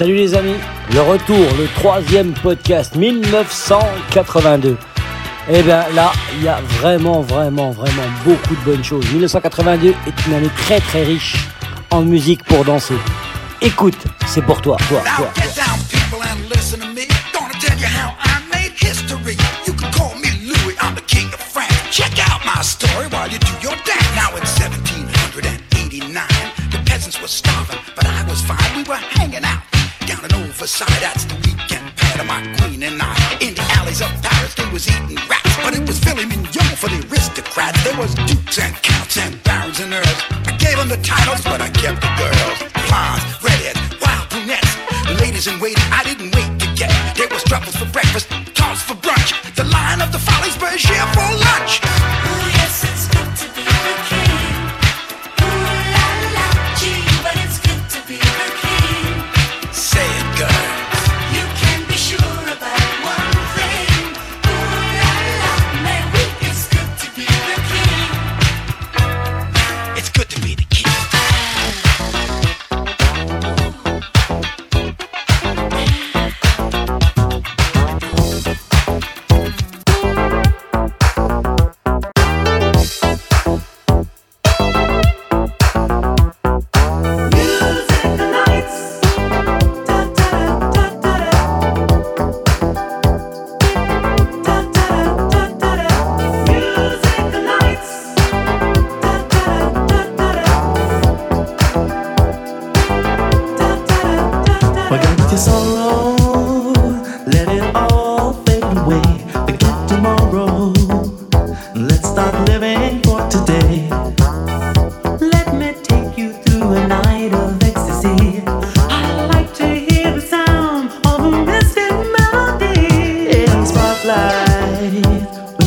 Salut les amis, le retour, le troisième podcast 1982. Eh bien là, il y a vraiment, vraiment, vraiment beaucoup de bonnes choses. 1982 est une année très, très riche en musique pour danser. Écoute, c'est pour toi, toi, toi. toi. side. That's the weekend pad of my queen and I. In the alleys of Paris, they was eating rats, but it was Philly Mignon for the aristocrats. There was dukes and counts and barons and earls. I gave them the titles, but I kept the girls. Blondes, redheads, wild brunettes, ladies in waiting. I didn't wait to get. There was truffles for breakfast, toss for brunch. The line of the follies, Berger.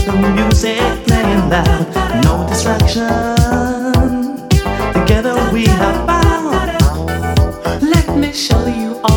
the music playing loud, no distractions. Together we have found. Let me show you.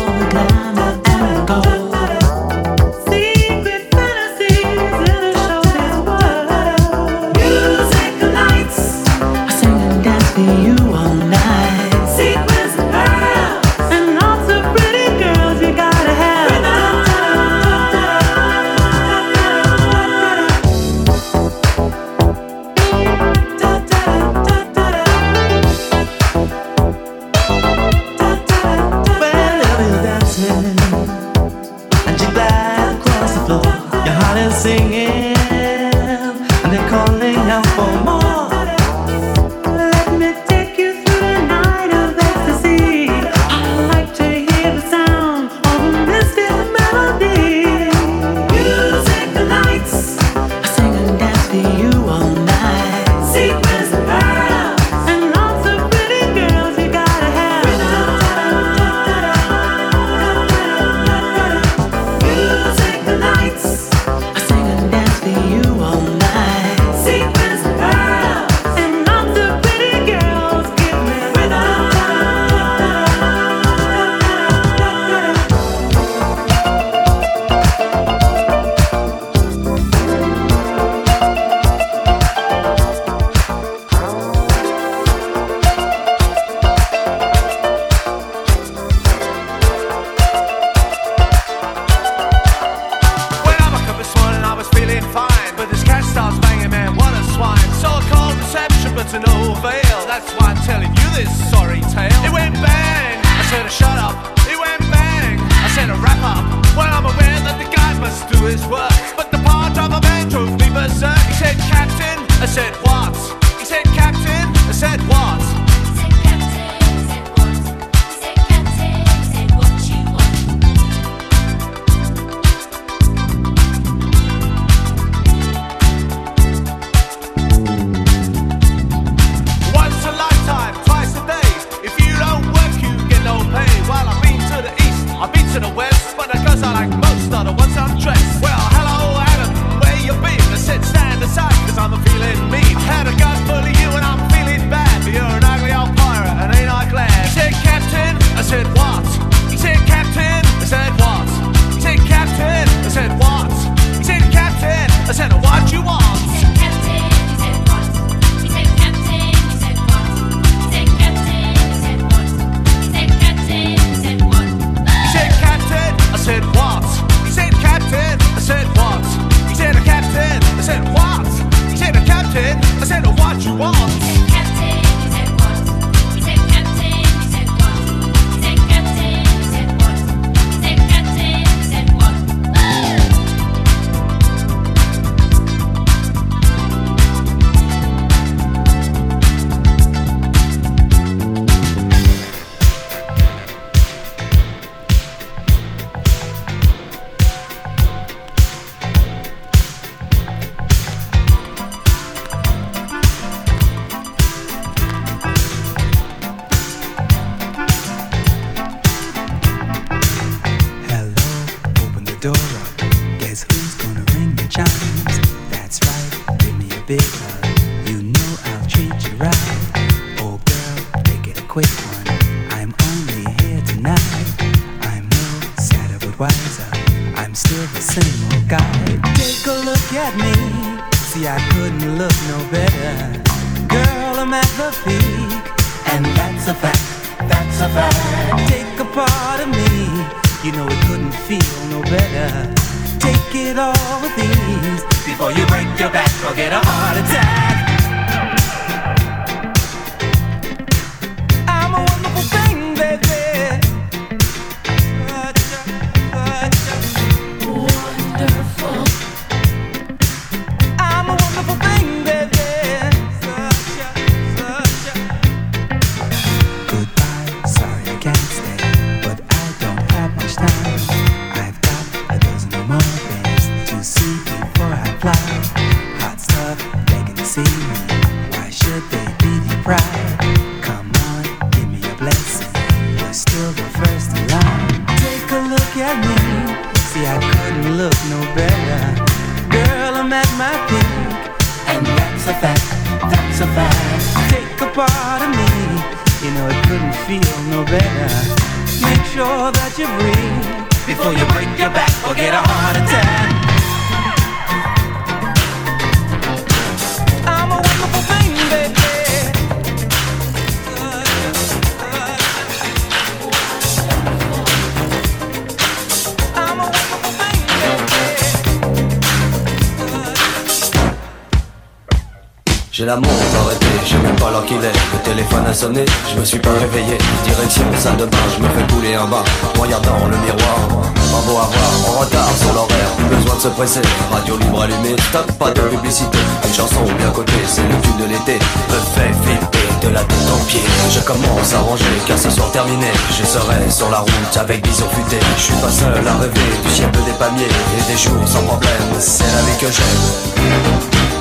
Radio libre allumée, stop, pas de publicité. Les chansons au bien côté, c'est le de l'été. Me fait flipper de la tête en pied. Je commence à ranger car ce soir terminé. Je serai sur la route avec bison futé Je suis pas seul à rêver du ciel des palmiers Et des jours sans problème, c'est la vie que j'aime.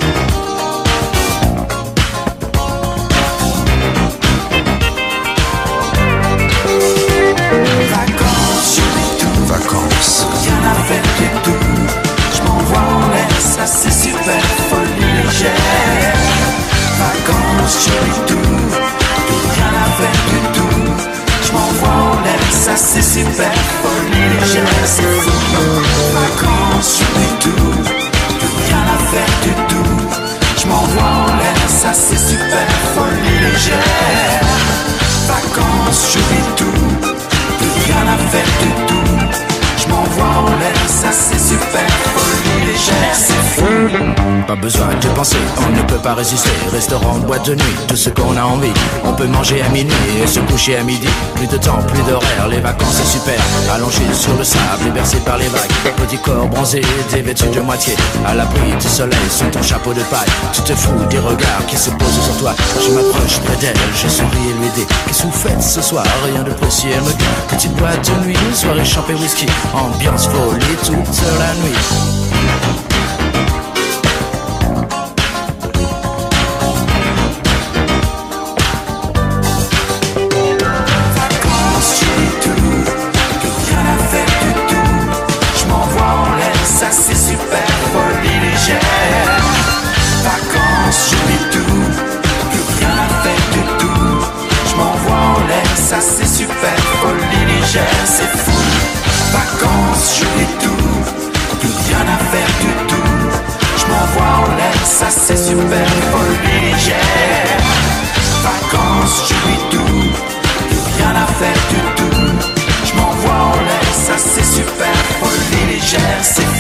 besoin de penser, on ne peut pas résister. Restaurant, boîte de nuit, tout ce qu'on a envie. On peut manger à minuit et se coucher à midi. Plus de temps, plus d'horaire, les vacances c'est super. Allongé sur le sable et bercé par les vagues. Petit corps bronzé, dévêtu de moitié. À l'abri du soleil, sous ton chapeau de paille. Tu te fous des regards qui se posent sur toi. Je m'approche près d'elle, je souris et lui dis Qu'est-ce que vous ce soir? Rien de précis, elle me dit Petite boîte de nuit, soirée champée whisky. Ambiance folie toute la nuit. Yes.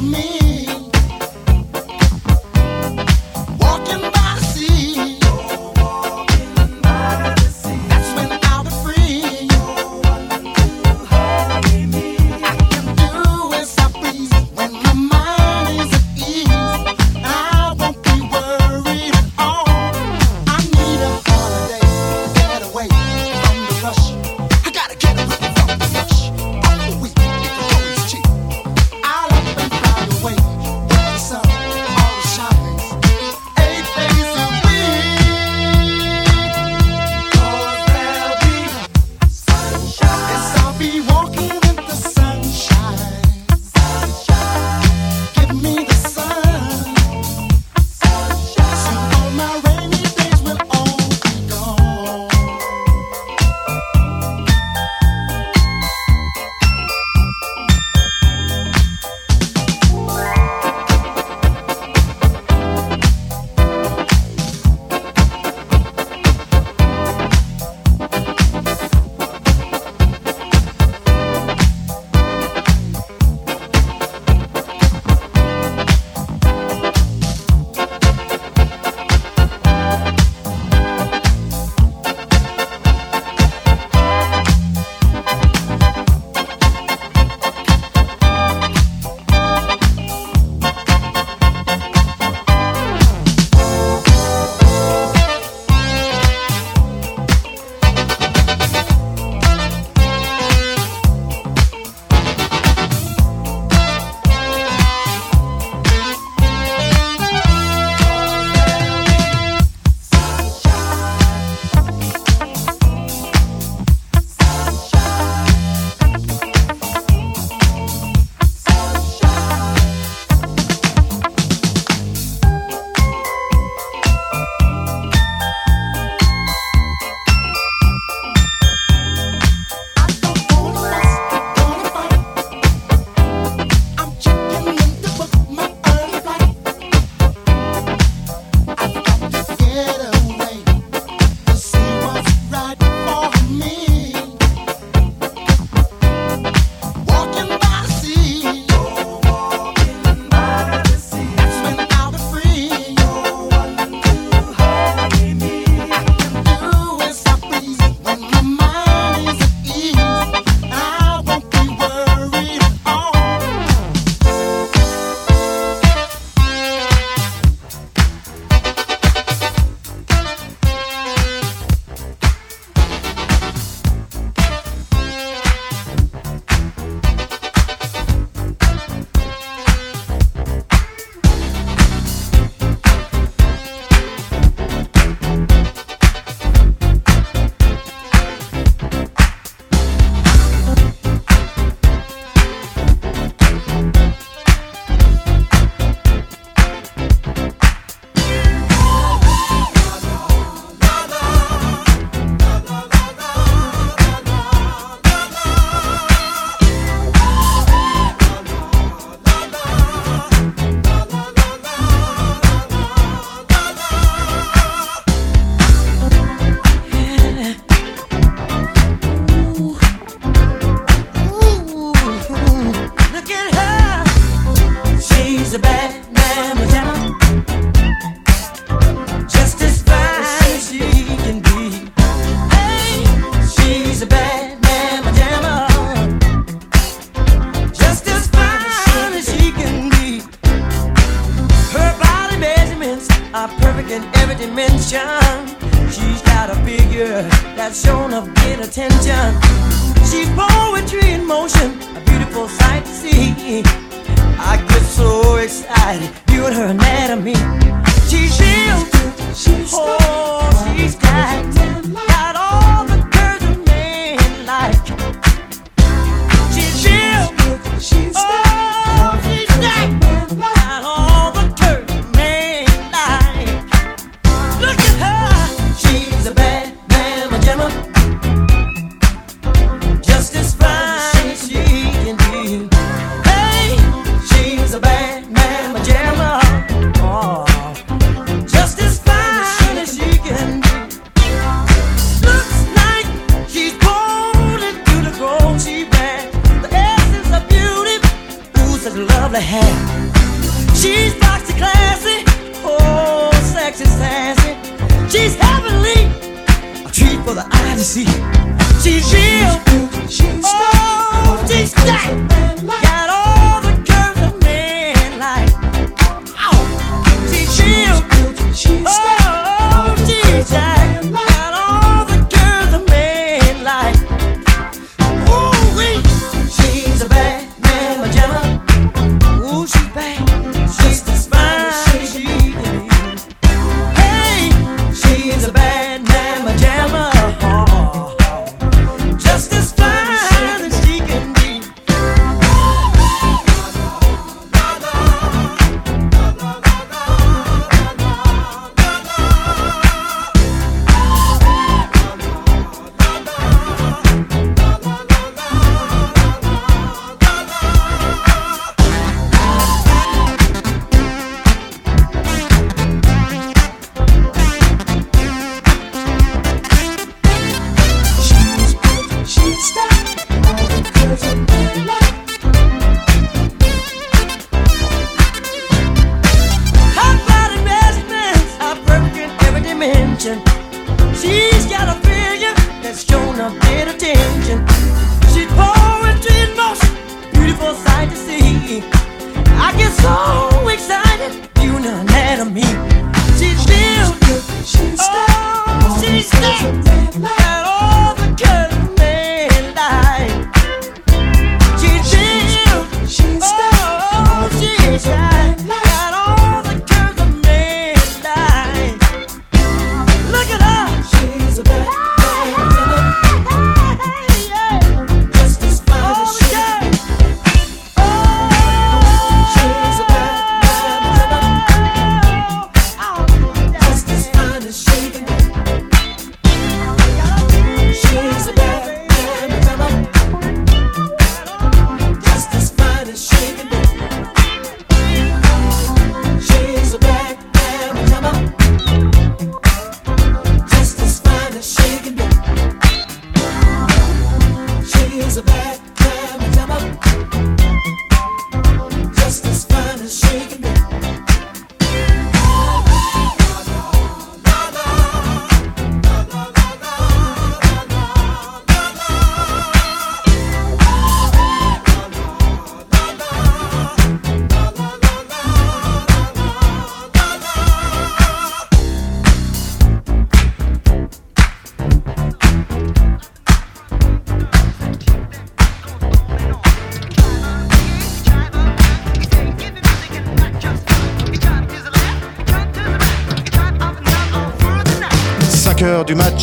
me.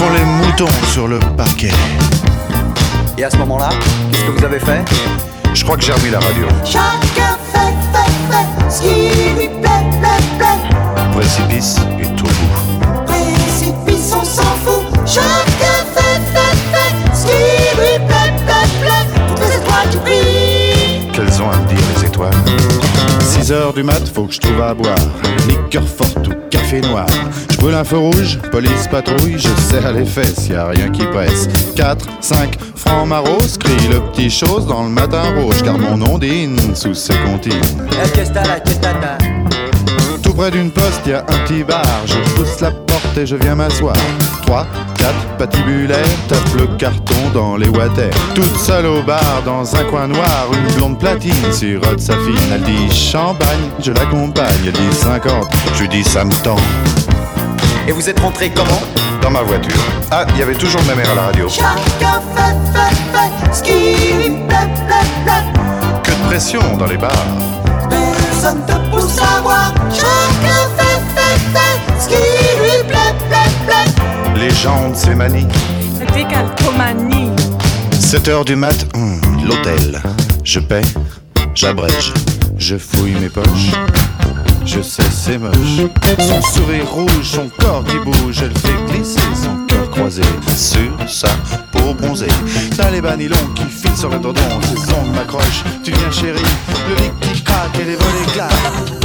font les moutons sur le parquet. Et à ce moment-là, qu'est-ce que vous avez fait? Je crois que j'ai remis la radio. Chacun fait, fait, fait ce qui lui plaît, plaît, plaît. Précipice du mat, faut que je trouve à boire. Liqueur forte ou café noir. Je brûle un feu rouge, police patrouille, je serre les fesses, y a rien qui presse. 4, 5, francs maros, crie le petit chose dans le matin rouge, car mon nom dîne sous ses comptines. Près d'une poste, y a un petit bar. Je pousse la porte et je viens m'asseoir. 3, 4, patibulaire, tape le carton dans les water. Toute seule au bar, dans un coin noir, une blonde platine sirote sa fine. Elle dit champagne, je l'accompagne. Elle dit 50, je lui dis ça me tend. Et vous êtes rentré comment? Dans ma voiture. Ah, il y avait toujours ma mère à la radio. Chacun fait, fait, fait ce qui lui plaît, plaît, plaît. Que de pression dans les bars. Personne te pousse à plaît. Les gens de ces manies. Décalcomanie. 7 heures du mat, hum, l'hôtel. Je paie, j'abrège, je fouille mes poches. Je sais, c'est moche. Son sourire rouge, son corps qui bouge, elle fait glisser son cœur croisé sur sa peau bronzée. T'as les bas nylons qui filent sur le dodon, ses ongles m'accrochent. Tu viens, chérie, le lit qui craque et les volets claquent.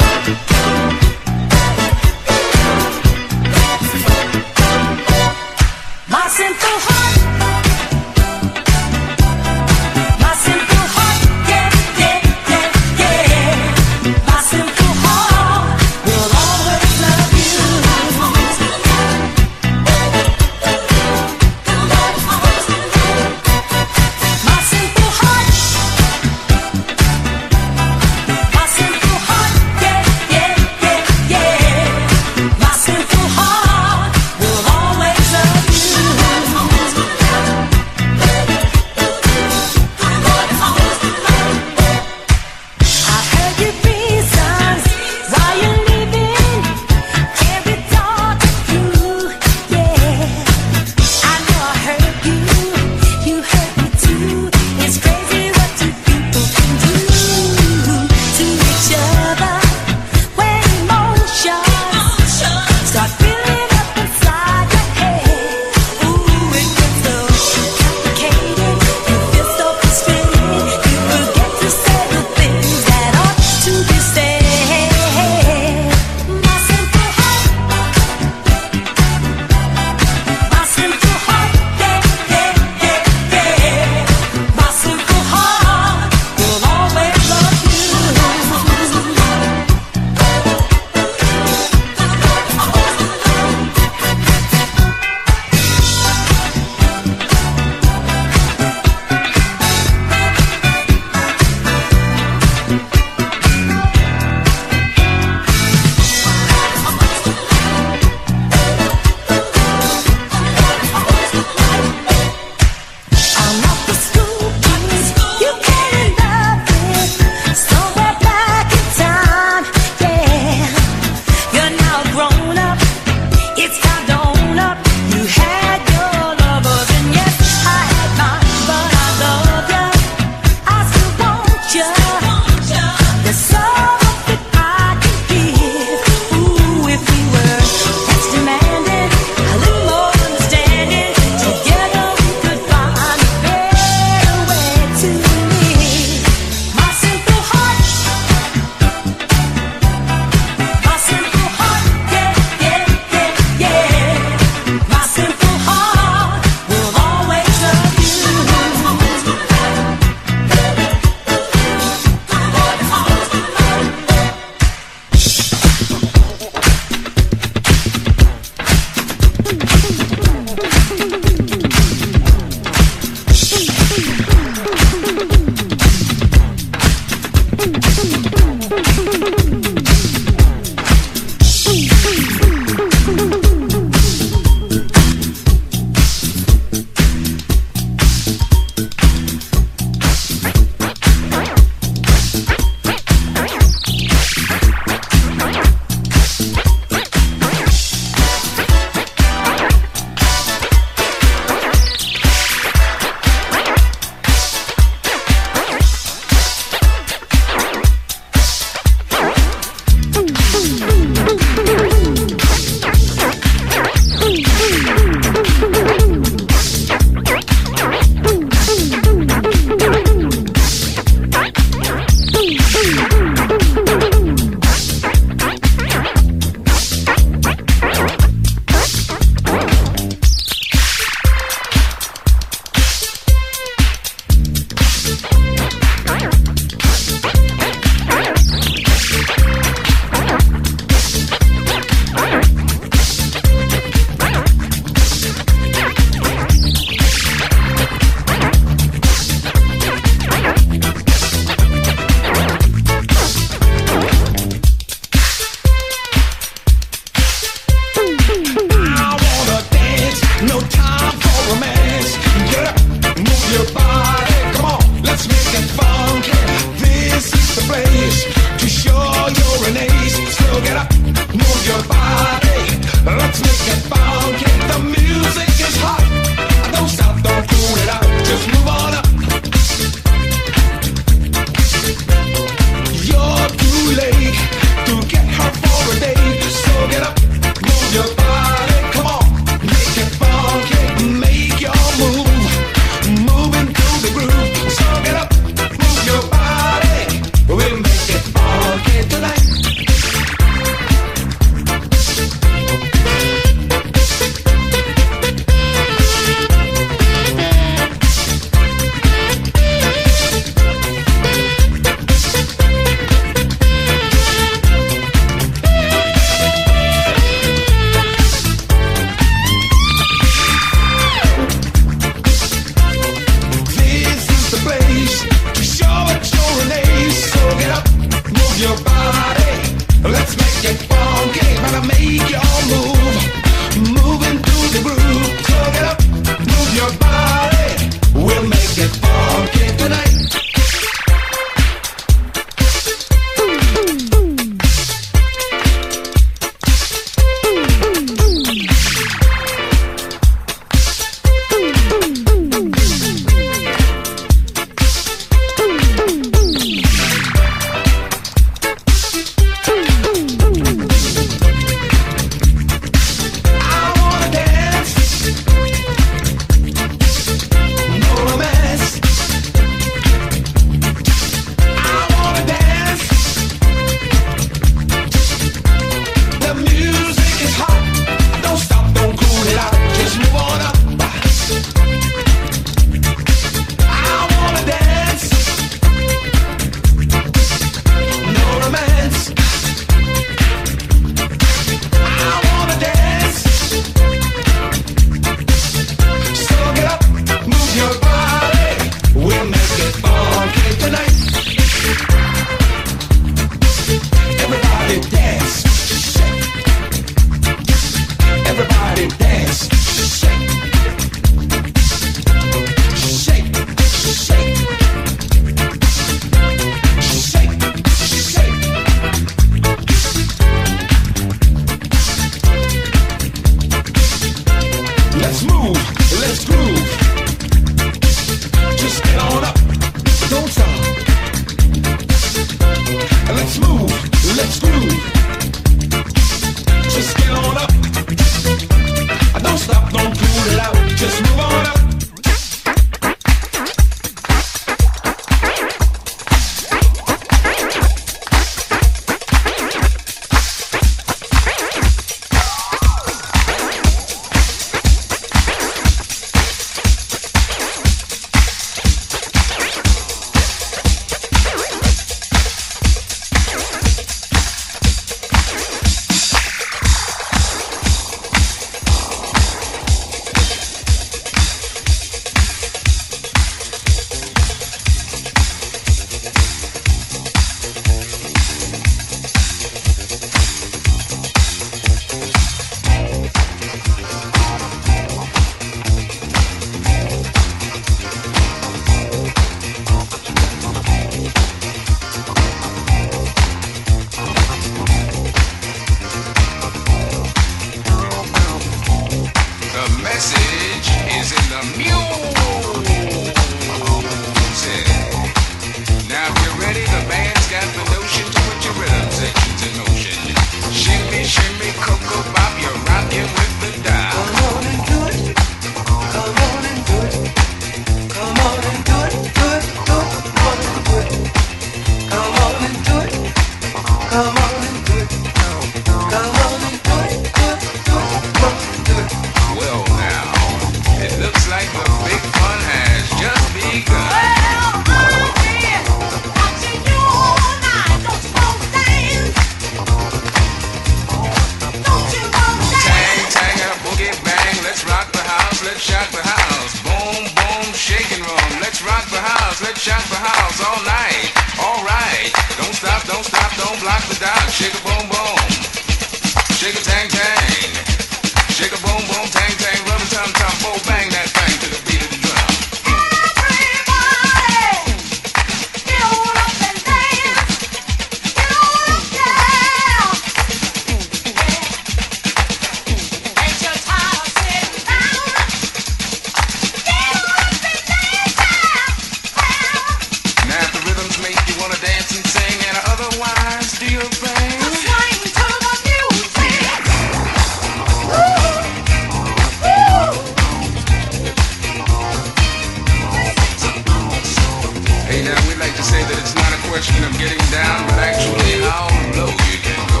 question of getting down, but actually how low you can go.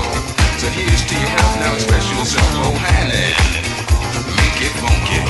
So here's to your health, now express yourself, oh honey. Make it funky.